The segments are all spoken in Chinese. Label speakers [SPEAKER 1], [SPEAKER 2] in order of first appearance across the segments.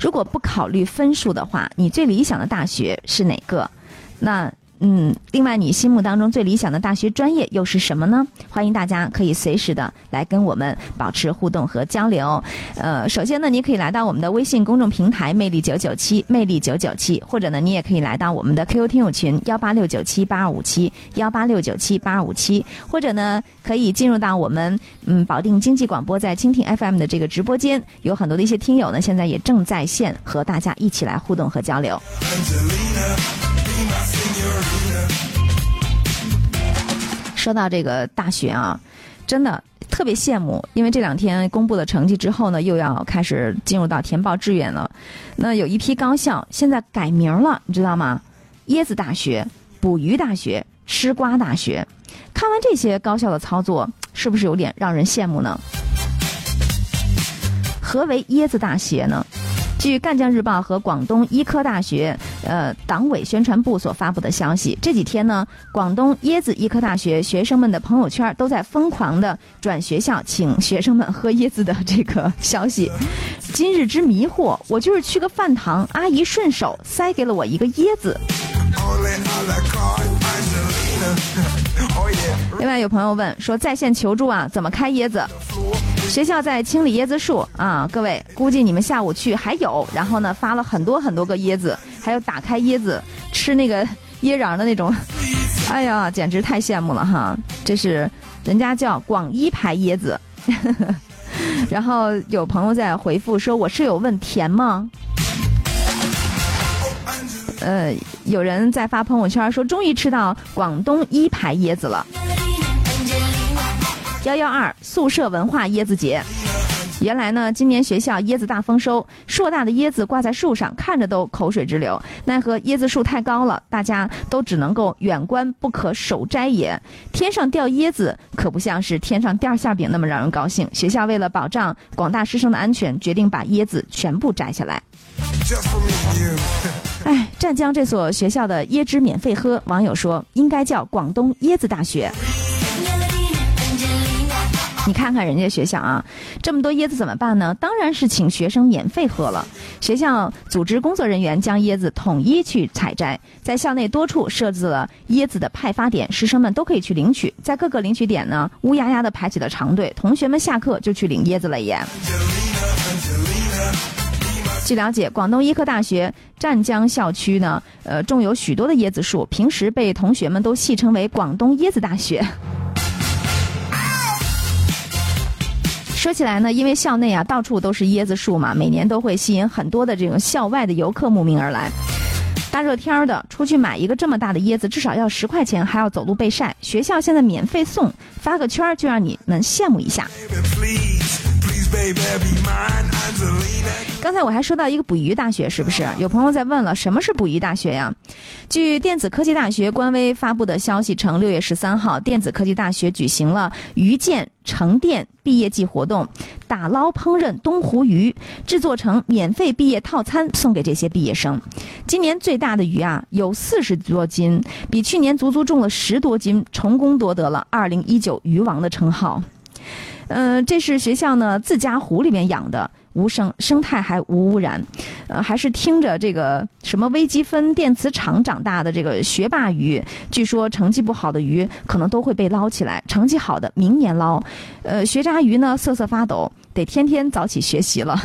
[SPEAKER 1] 如果不考虑分数的话，你最理想的大学是哪个？那。嗯，另外，你心目当中最理想的大学专业又是什么呢？欢迎大家可以随时的来跟我们保持互动和交流。呃，首先呢，你可以来到我们的微信公众平台“魅力九九七”，魅力九九七，或者呢，你也可以来到我们的 QQ 听友群幺八六九七八二五七幺八六九七八二五七，或者呢，可以进入到我们嗯保定经济广播在蜻蜓 FM 的这个直播间，有很多的一些听友呢，现在也正在线和大家一起来互动和交流。说到这个大学啊，真的特别羡慕，因为这两天公布了成绩之后呢，又要开始进入到填报志愿了。那有一批高校现在改名了，你知道吗？椰子大学、捕鱼大学、吃瓜大学。看完这些高校的操作，是不是有点让人羡慕呢？何为椰子大学呢？据赣江日报和广东医科大学呃党委宣传部所发布的消息，这几天呢，广东椰子医科大学学生们的朋友圈都在疯狂的转学校请学生们喝椰子的这个消息。今日之迷惑，我就是去个饭堂，阿姨顺手塞给了我一个椰子。另外有朋友问说，在线求助啊，怎么开椰子？学校在清理椰子树啊，各位，估计你们下午去还有。然后呢，发了很多很多个椰子，还有打开椰子吃那个椰瓤的那种，哎呀，简直太羡慕了哈！这是人家叫广一牌椰子。然后有朋友在回复说，我室友问甜吗？呃，有人在发朋友圈说，终于吃到广东一牌椰子了。幺幺二宿舍文化椰子节，原来呢，今年学校椰子大丰收，硕大的椰子挂在树上，看着都口水直流。奈何椰子树太高了，大家都只能够远观不可手摘也。天上掉椰子，可不像是天上掉馅饼那么让人高兴。学校为了保障广大师生的安全，决定把椰子全部摘下来。哎，湛江这所学校的椰汁免费喝，网友说应该叫广东椰子大学。你看看人家学校啊，这么多椰子怎么办呢？当然是请学生免费喝了。学校组织工作人员将椰子统一去采摘，在校内多处设置了椰子的派发点，师生们都可以去领取。在各个领取点呢，乌压压的排起了长队，同学们下课就去领椰子了耶。据了解，广东医科大学湛江校区呢，呃，种有许多的椰子树，平时被同学们都戏称为“广东椰子大学”。说起来呢，因为校内啊到处都是椰子树嘛，每年都会吸引很多的这种校外的游客慕名而来。大热天儿的出去买一个这么大的椰子，至少要十块钱，还要走路被晒。学校现在免费送，发个圈儿就让你们羡慕一下。刚才我还说到一个捕鱼大学，是不是？有朋友在问了，什么是捕鱼大学呀？据电子科技大学官微发布的消息称，六月十三号，电子科技大学举行了鱼建成电毕业季活动，打捞烹饪东湖鱼，制作成免费毕业套餐送给这些毕业生。今年最大的鱼啊，有四十多斤，比去年足足重了十多斤，成功夺得了二零一九鱼王的称号。嗯，这是学校呢自家湖里面养的，无生生态还无污染，呃，还是听着这个什么微积分电磁场长大的这个学霸鱼。据说成绩不好的鱼可能都会被捞起来，成绩好的明年捞。呃，学渣鱼呢瑟瑟发抖，得天天早起学习了。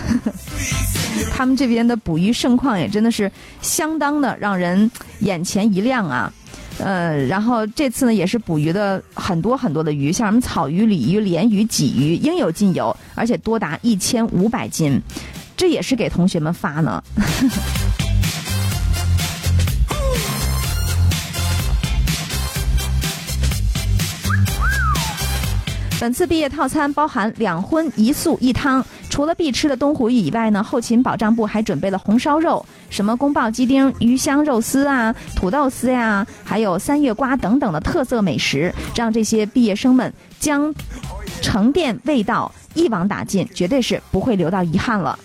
[SPEAKER 1] 他们这边的捕鱼盛况也真的是相当的让人眼前一亮啊。呃，然后这次呢，也是捕鱼的很多很多的鱼，像什么草鱼、鲤鱼、鲢鱼、鲫鱼，应有尽有，而且多达一千五百斤，这也是给同学们发呢。本次毕业套餐包含两荤一素一汤，除了必吃的东湖鱼以外呢，后勤保障部还准备了红烧肉、什么宫爆鸡丁、鱼香肉丝啊、土豆丝呀，还有三月瓜等等的特色美食，让这些毕业生们将沉淀味道一网打尽，绝对是不会留到遗憾了。